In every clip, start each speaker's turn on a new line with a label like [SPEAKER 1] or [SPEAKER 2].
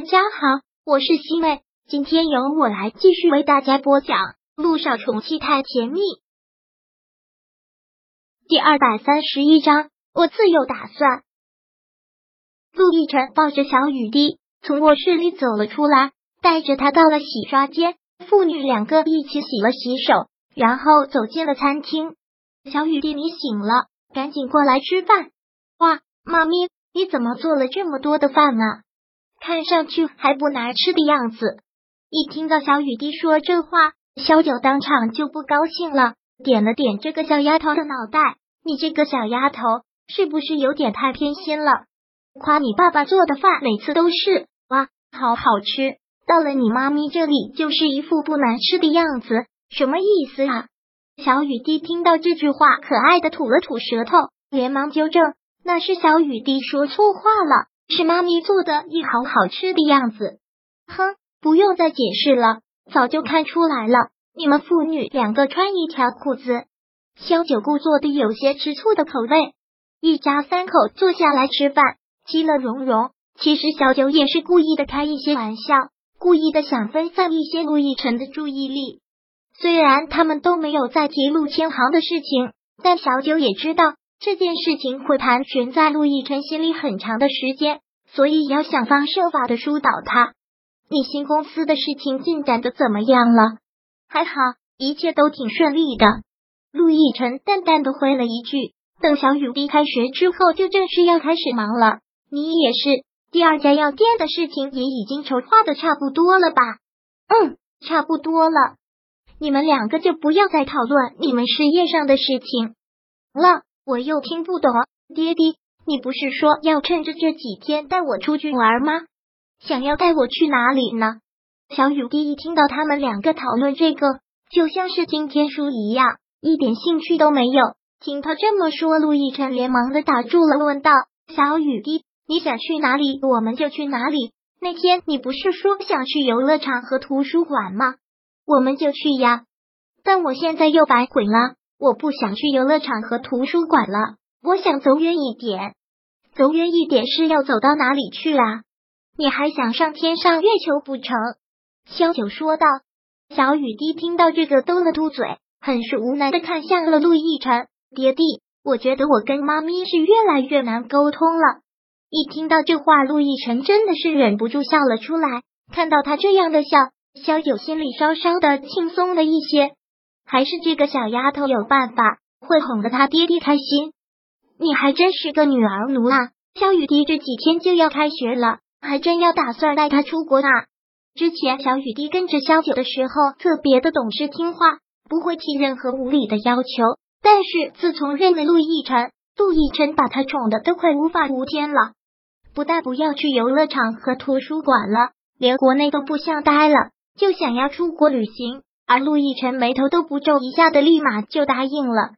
[SPEAKER 1] 大家好，我是西妹，今天由我来继续为大家播讲《路上宠妻太甜蜜》第二百三十一章。我自有打算。陆亦辰抱着小雨滴从卧室里走了出来，带着他到了洗刷间，父女两个一起洗了洗手，然后走进了餐厅。小雨滴，你醒了，赶紧过来吃饭。哇，妈咪，你怎么做了这么多的饭呢？看上去还不难吃的样子。一听到小雨滴说这话，萧九当场就不高兴了，点了点这个小丫头的脑袋：“你这个小丫头，是不是有点太偏心了？夸你爸爸做的饭每次都是哇，好好吃，到了你妈咪这里就是一副不难吃的样子，什么意思啊？”小雨滴听到这句话，可爱的吐了吐舌头，连忙纠正：“那是小雨滴说错话了。”是妈咪做的一好好吃的样子，哼，不用再解释了，早就看出来了。你们父女两个穿一条裤子。萧九姑做的有些吃醋的口味，一家三口坐下来吃饭，其乐融融。其实小九也是故意的开一些玩笑，故意的想分散一些陆亦辰的注意力。虽然他们都没有再提陆千行的事情，但小九也知道。这件事情会盘旋在陆亦辰心里很长的时间，所以要想方设法的疏导他。你新公司的事情进展的怎么样了？还好，一切都挺顺利的。陆亦辰淡淡的回了一句：“等小雨滴开学之后，就正式要开始忙了。你也是，第二家药店的事情也已经筹划的差不多了吧？”“嗯，差不多了。你们两个就不要再讨论你们事业上的事情了。”我又听不懂，爹爹，你不是说要趁着这几天带我出去玩吗？想要带我去哪里呢？小雨滴一听到他们两个讨论这个，就像是听天书一样，一点兴趣都没有。听他这么说，陆亦辰连忙的打住了，问道：“小雨滴，你想去哪里，我们就去哪里。那天你不是说想去游乐场和图书馆吗？我们就去呀。但我现在又反悔了。”我不想去游乐场和图书馆了，我想走远一点。走远一点是要走到哪里去啊？你还想上天上月球不成？萧九说道。小雨滴听到这个，嘟了嘟嘴，很是无奈的看向了陆亦辰爹地。我觉得我跟妈咪是越来越难沟通了。一听到这话，陆亦辰真的是忍不住笑了出来。看到他这样的笑，萧九心里稍稍的轻松了一些。还是这个小丫头有办法，会哄得他爹爹开心。你还真是个女儿奴啊！小雨滴这几天就要开学了，还真要打算带她出国呢。之前小雨滴跟着萧九的时候，特别的懂事听话，不会提任何无理的要求。但是自从认了陆亦辰，陆亦辰把她宠的都快无法无天了。不但不要去游乐场和图书馆了，连国内都不想待了，就想要出国旅行。而陆亦辰眉头都不皱一下的，立马就答应了。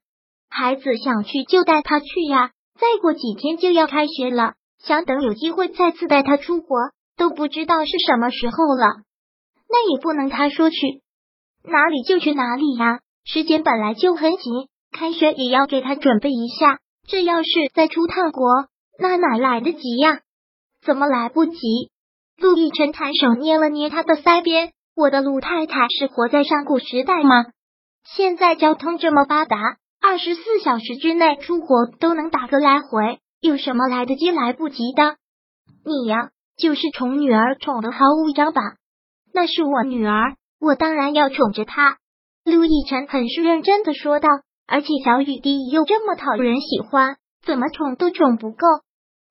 [SPEAKER 1] 孩子想去就带他去呀，再过几天就要开学了，想等有机会再次带他出国，都不知道是什么时候了。那也不能他说去哪里就去哪里呀，时间本来就很紧，开学也要给他准备一下。这要是再出趟国，那哪来得及呀？怎么来不及？陆亦辰抬手捏了捏他的腮边。我的陆太太是活在上古时代吗？现在交通这么发达，二十四小时之内出国都能打个来回，有什么来得及来不及的？你呀，就是宠女儿宠的毫无章法。那是我女儿，我当然要宠着她。陆亦辰很是认真的说道。而且小雨滴又这么讨人喜欢，怎么宠都宠不够。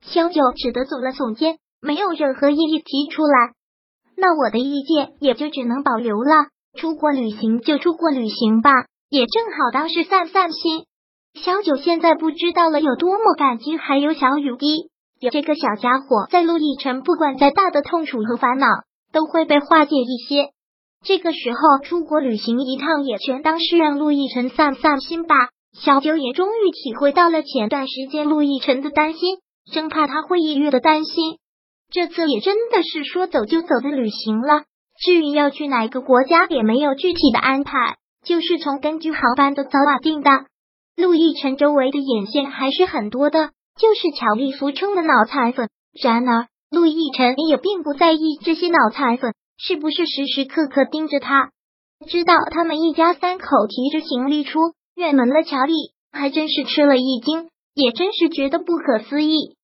[SPEAKER 1] 萧九只得耸了耸肩，没有任何异议提出来。那我的意见也就只能保留了。出国旅行就出国旅行吧，也正好当是散散心。小九现在不知道了有多么感激，还有小雨滴有这个小家伙在陆亦辰，不管再大的痛楚和烦恼都会被化解一些。这个时候出国旅行一趟，也全当是让陆亦辰散散心吧。小九也终于体会到了前段时间陆亦辰的担心，生怕他会抑郁的担心。这次也真的是说走就走的旅行了，至于要去哪个国家也没有具体的安排，就是从根据航班的早晚定的。陆亦辰周围的眼线还是很多的，就是乔丽俗称的脑残粉。然而陆亦辰也并不在意这些脑残粉是不是时时刻刻盯着他。知道他们一家三口提着行李出院门了，乔丽还真是吃了一惊，也真是觉得不可思议。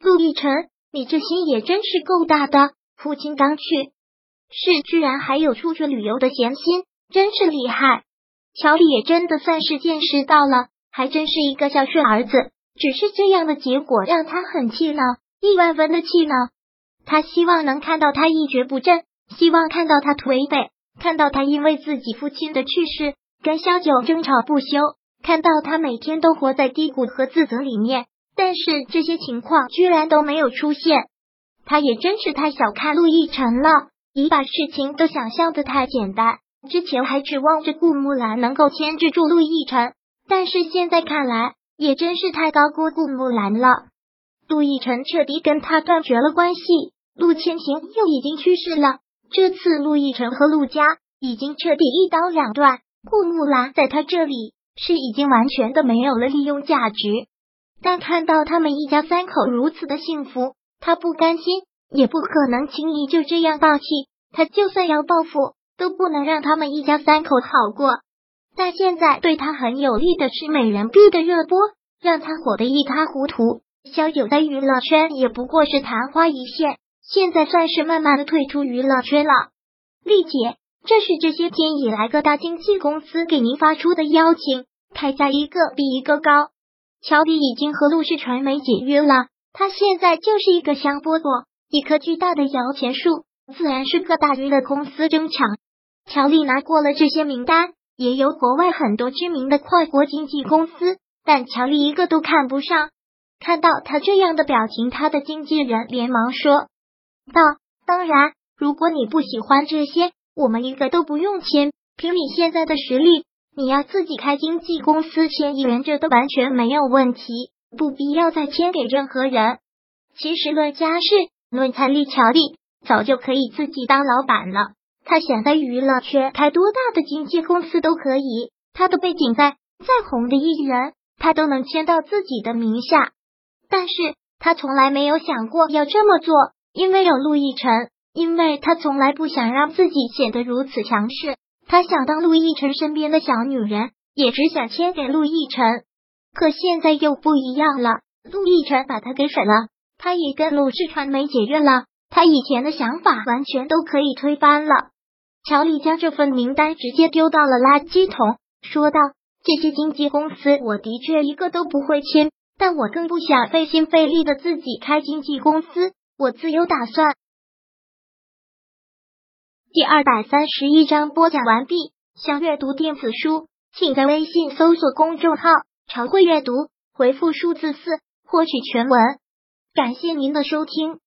[SPEAKER 1] 陆亦辰，你这心也真是够大的，父亲刚去世，居然还有出去旅游的闲心，真是厉害。乔丽也真的算是见识到了，还真是一个孝顺儿子。只是这样的结果让他很气恼，亿万分的气恼。他希望能看到他一蹶不振，希望看到他颓废，看到他因为自己父亲的去世跟萧九争吵不休，看到他每天都活在低谷和自责里面。但是这些情况居然都没有出现，他也真是太小看陆亦辰了，你把事情都想象的太简单。之前还指望着顾木兰能够牵制住陆亦辰，但是现在看来，也真是太高估顾木兰了。陆亦辰彻底跟他断绝了关系，陆千行又已经去世了。这次陆亦辰和陆家已经彻底一刀两断，顾木兰在他这里是已经完全的没有了利用价值。但看到他们一家三口如此的幸福，他不甘心，也不可能轻易就这样放弃。他就算要报复。都不能让他们一家三口好过。但现在对他很有利的是美人币的热播，让他火得一塌糊涂。小九在娱乐圈也不过是昙花一现，现在算是慢慢的退出娱乐圈了。丽姐，这是这些天以来各大经纪公司给您发出的邀请，开价一个比一个高。乔迪已经和陆氏传媒解约了，他现在就是一个香饽饽，一棵巨大的摇钱树，自然是各大娱乐公司争抢。乔丽拿过了这些名单，也有国外很多知名的跨国经纪公司，但乔丽一个都看不上。看到他这样的表情，他的经纪人连忙说道：“当然，如果你不喜欢这些，我们一个都不用签。凭你现在的实力，你要自己开经纪公司签艺人，这都完全没有问题，不必要再签给任何人。其实论家世，论财力，乔丽早就可以自己当老板了。”他想在娱乐圈开多大的经纪公司都可以，他的背景在，再红的艺人他都能签到自己的名下。但是他从来没有想过要这么做，因为有陆亦辰，因为他从来不想让自己显得如此强势。他想当陆亦辰身边的小女人，也只想签给陆亦辰。可现在又不一样了，陆亦辰把他给甩了，他也跟陆氏传媒解约了，他以前的想法完全都可以推翻了。乔丽将这份名单直接丢到了垃圾桶，说道：“这些经纪公司我的确一个都不会签，但我更不想费心费力的自己开经纪公司，我自有打算。”第二百三十一章播讲完毕。想阅读电子书，请在微信搜索公众号“常会阅读”，回复数字四获取全文。感谢您的收听。